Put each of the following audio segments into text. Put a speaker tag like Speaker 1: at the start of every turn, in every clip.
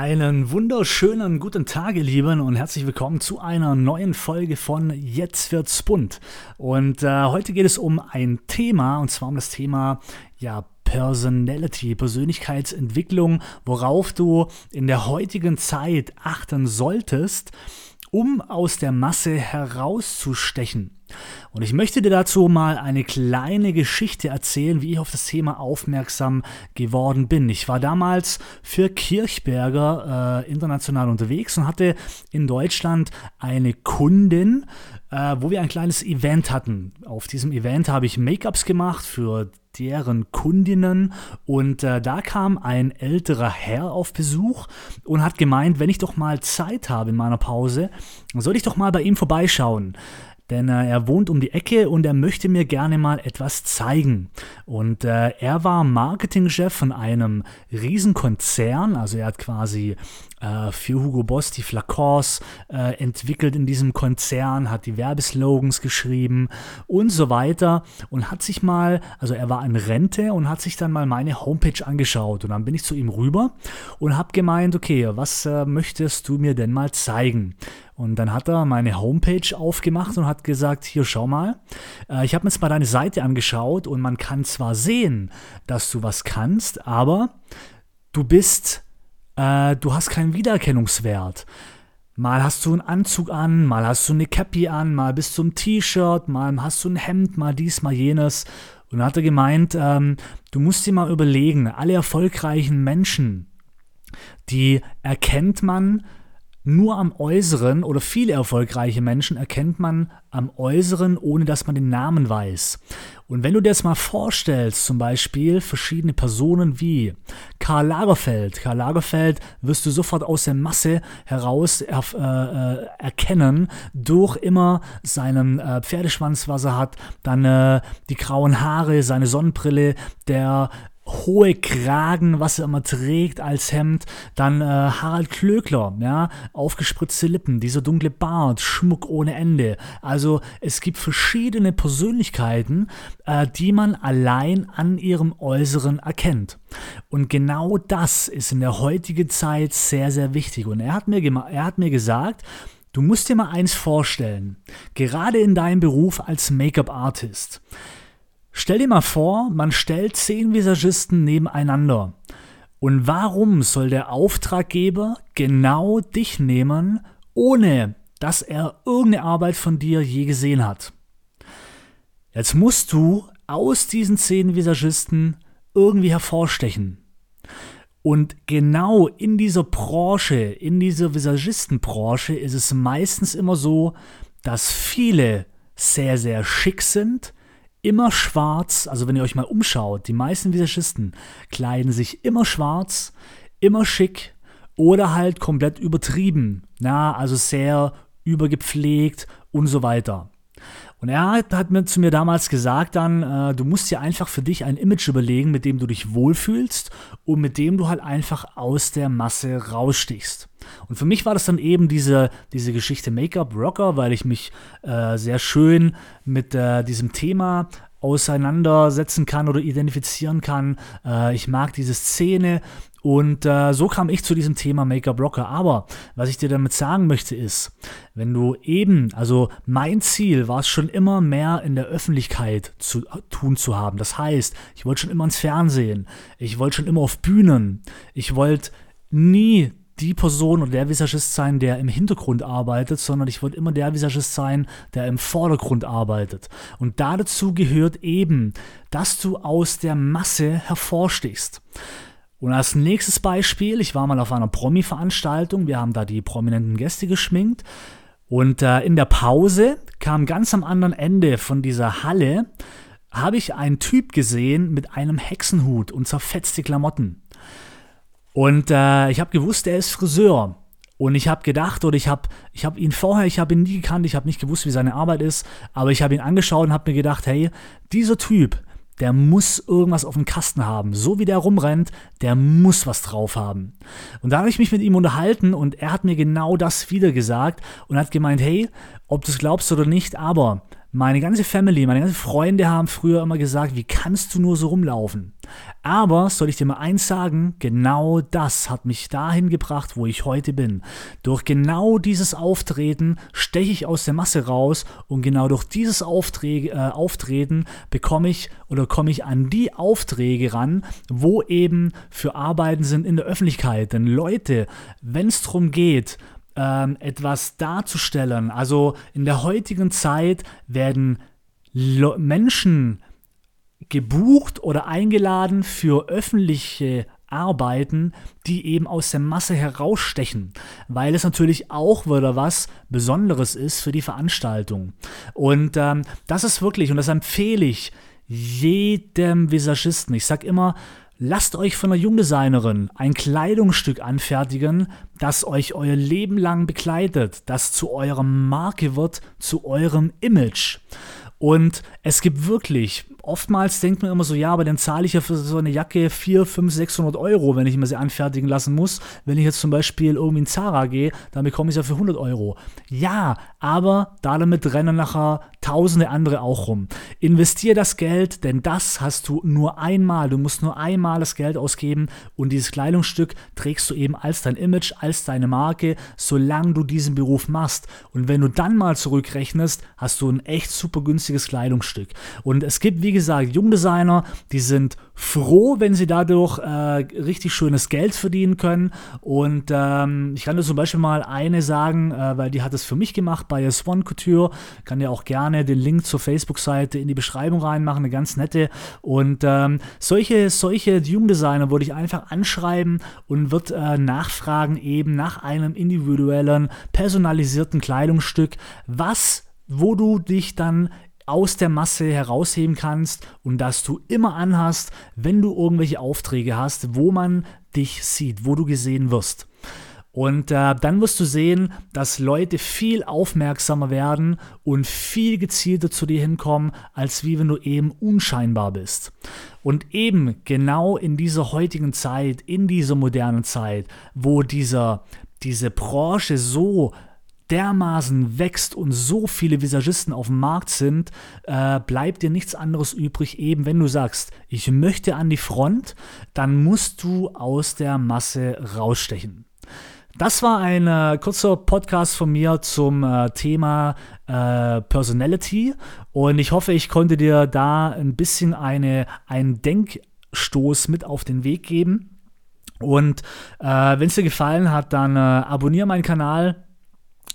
Speaker 1: Einen wunderschönen guten Tag, ihr Lieben, und herzlich willkommen zu einer neuen Folge von Jetzt wird's bunt. Und äh, heute geht es um ein Thema, und zwar um das Thema, ja, Personality, Persönlichkeitsentwicklung, worauf du in der heutigen Zeit achten solltest, um aus der Masse herauszustechen. Und ich möchte dir dazu mal eine kleine Geschichte erzählen, wie ich auf das Thema aufmerksam geworden bin. Ich war damals für Kirchberger äh, international unterwegs und hatte in Deutschland eine Kundin, äh, wo wir ein kleines Event hatten. Auf diesem Event habe ich Make-ups gemacht für deren Kundinnen und äh, da kam ein älterer Herr auf Besuch und hat gemeint, wenn ich doch mal Zeit habe in meiner Pause, soll ich doch mal bei ihm vorbeischauen denn äh, er wohnt um die Ecke und er möchte mir gerne mal etwas zeigen. Und äh, er war Marketingchef von einem Riesenkonzern, also er hat quasi äh, für Hugo Boss die Flakons äh, entwickelt in diesem Konzern, hat die Werbeslogans geschrieben und so weiter und hat sich mal, also er war in Rente und hat sich dann mal meine Homepage angeschaut und dann bin ich zu ihm rüber und habe gemeint, okay, was äh, möchtest du mir denn mal zeigen? Und dann hat er meine Homepage aufgemacht und hat gesagt, hier schau mal, äh, ich habe mir jetzt mal deine Seite angeschaut und man kann zwar sehen, dass du was kannst, aber du bist äh, du hast keinen Wiedererkennungswert. Mal hast du einen Anzug an, mal hast du eine Cappy an, mal bist du ein T-Shirt, mal hast du ein Hemd, mal dies, mal jenes. Und dann hat er gemeint, ähm, du musst dir mal überlegen, alle erfolgreichen Menschen, die erkennt man nur am Äußeren oder viele erfolgreiche Menschen erkennt man am Äußeren, ohne dass man den Namen weiß. Und wenn du dir das mal vorstellst, zum Beispiel verschiedene Personen wie Karl Lagerfeld. Karl Lagerfeld wirst du sofort aus der Masse heraus äh, äh, erkennen durch immer seinen äh, Pferdeschwanz, was er hat, dann äh, die grauen Haare, seine Sonnenbrille, der hohe Kragen, was er immer trägt als Hemd. Dann äh, Harald Klöckler, ja, aufgespritzte Lippen, dieser dunkle Bart, Schmuck ohne Ende. Also es gibt verschiedene Persönlichkeiten, äh, die man allein an ihrem Äußeren erkennt. Und genau das ist in der heutigen Zeit sehr, sehr wichtig. Und er hat mir, er hat mir gesagt, du musst dir mal eins vorstellen, gerade in deinem Beruf als Make-up-Artist. Stell dir mal vor, man stellt zehn Visagisten nebeneinander. Und warum soll der Auftraggeber genau dich nehmen, ohne dass er irgendeine Arbeit von dir je gesehen hat? Jetzt musst du aus diesen zehn Visagisten irgendwie hervorstechen. Und genau in dieser Branche, in dieser Visagistenbranche ist es meistens immer so, dass viele sehr, sehr schick sind, immer schwarz, also wenn ihr euch mal umschaut, die meisten Visagisten kleiden sich immer schwarz, immer schick oder halt komplett übertrieben, na, also sehr übergepflegt und so weiter. Und er hat, hat mir zu mir damals gesagt dann, äh, du musst dir einfach für dich ein Image überlegen, mit dem du dich wohlfühlst und mit dem du halt einfach aus der Masse rausstichst. Und für mich war das dann eben diese, diese Geschichte Make-up Rocker, weil ich mich äh, sehr schön mit äh, diesem Thema auseinandersetzen kann oder identifizieren kann. Äh, ich mag diese Szene und äh, so kam ich zu diesem Thema Make-up Rocker. Aber was ich dir damit sagen möchte ist, wenn du eben, also mein Ziel war es schon immer mehr in der Öffentlichkeit zu tun zu haben. Das heißt, ich wollte schon immer ins Fernsehen, ich wollte schon immer auf Bühnen, ich wollte nie die Person oder der Visagist sein, der im Hintergrund arbeitet, sondern ich wollte immer der Visagist sein, der im Vordergrund arbeitet. Und dazu gehört eben, dass du aus der Masse hervorstichst. Und als nächstes Beispiel, ich war mal auf einer Promi-Veranstaltung, wir haben da die prominenten Gäste geschminkt und äh, in der Pause kam ganz am anderen Ende von dieser Halle, habe ich einen Typ gesehen mit einem Hexenhut und zerfetzte Klamotten. Und äh, ich habe gewusst, er ist Friseur. Und ich habe gedacht, oder ich habe ich hab ihn vorher, ich habe ihn nie gekannt, ich habe nicht gewusst, wie seine Arbeit ist, aber ich habe ihn angeschaut und habe mir gedacht, hey, dieser Typ, der muss irgendwas auf dem Kasten haben. So wie der rumrennt, der muss was drauf haben. Und da habe ich mich mit ihm unterhalten und er hat mir genau das wieder gesagt und hat gemeint, hey, ob du es glaubst oder nicht, aber meine ganze Family, meine ganzen Freunde haben früher immer gesagt, wie kannst du nur so rumlaufen? Aber soll ich dir mal eins sagen, genau das hat mich dahin gebracht, wo ich heute bin. Durch genau dieses Auftreten steche ich aus der Masse raus und genau durch dieses Aufträ äh, Auftreten bekomme ich oder komme ich an die Aufträge ran, wo eben für Arbeiten sind in der Öffentlichkeit. Denn Leute, wenn es darum geht, ähm, etwas darzustellen. Also in der heutigen Zeit werden Menschen gebucht oder eingeladen für öffentliche Arbeiten, die eben aus der Masse herausstechen, weil es natürlich auch wieder was Besonderes ist für die Veranstaltung. Und ähm, das ist wirklich, und das empfehle ich jedem Visagisten. Ich sage immer, Lasst euch von einer Jungdesignerin ein Kleidungsstück anfertigen, das euch euer Leben lang begleitet, das zu eurem Marke wird, zu eurem Image. Und es gibt wirklich oftmals denkt man immer so, ja, aber dann zahle ich ja für so eine Jacke 4, 5, 600 Euro, wenn ich mir sie anfertigen lassen muss. Wenn ich jetzt zum Beispiel irgendwie in Zara gehe, dann bekomme ich ja für 100 Euro. Ja, aber da damit rennen nachher tausende andere auch rum. Investier das Geld, denn das hast du nur einmal. Du musst nur einmal das Geld ausgeben und dieses Kleidungsstück trägst du eben als dein Image, als deine Marke, solange du diesen Beruf machst. Und wenn du dann mal zurückrechnest, hast du ein echt super günstiges Kleidungsstück. Und es gibt, wie gesagt, Jungdesigner, die sind froh, wenn sie dadurch äh, richtig schönes Geld verdienen können. Und ähm, ich kann dir zum Beispiel mal eine sagen, äh, weil die hat es für mich gemacht bei Swan Couture. Kann dir auch gerne den Link zur Facebook-Seite in die Beschreibung reinmachen, eine ganz nette. Und ähm, solche, solche Jungdesigner würde ich einfach anschreiben und wird äh, nachfragen eben nach einem individuellen, personalisierten Kleidungsstück, was wo du dich dann aus der Masse herausheben kannst und dass du immer anhast, wenn du irgendwelche Aufträge hast, wo man dich sieht, wo du gesehen wirst. Und äh, dann wirst du sehen, dass Leute viel aufmerksamer werden und viel gezielter zu dir hinkommen, als wie wenn du eben unscheinbar bist. Und eben genau in dieser heutigen Zeit, in dieser modernen Zeit, wo dieser, diese Branche so dermaßen wächst und so viele Visagisten auf dem Markt sind, äh, bleibt dir nichts anderes übrig, eben wenn du sagst, ich möchte an die Front, dann musst du aus der Masse rausstechen. Das war ein äh, kurzer Podcast von mir zum äh, Thema äh, Personality und ich hoffe, ich konnte dir da ein bisschen eine, einen Denkstoß mit auf den Weg geben. Und äh, wenn es dir gefallen hat, dann äh, abonniere meinen Kanal,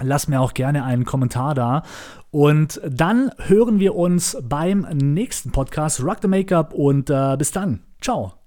Speaker 1: Lass mir auch gerne einen Kommentar da. Und dann hören wir uns beim nächsten Podcast Rock the Makeup und äh, bis dann. Ciao.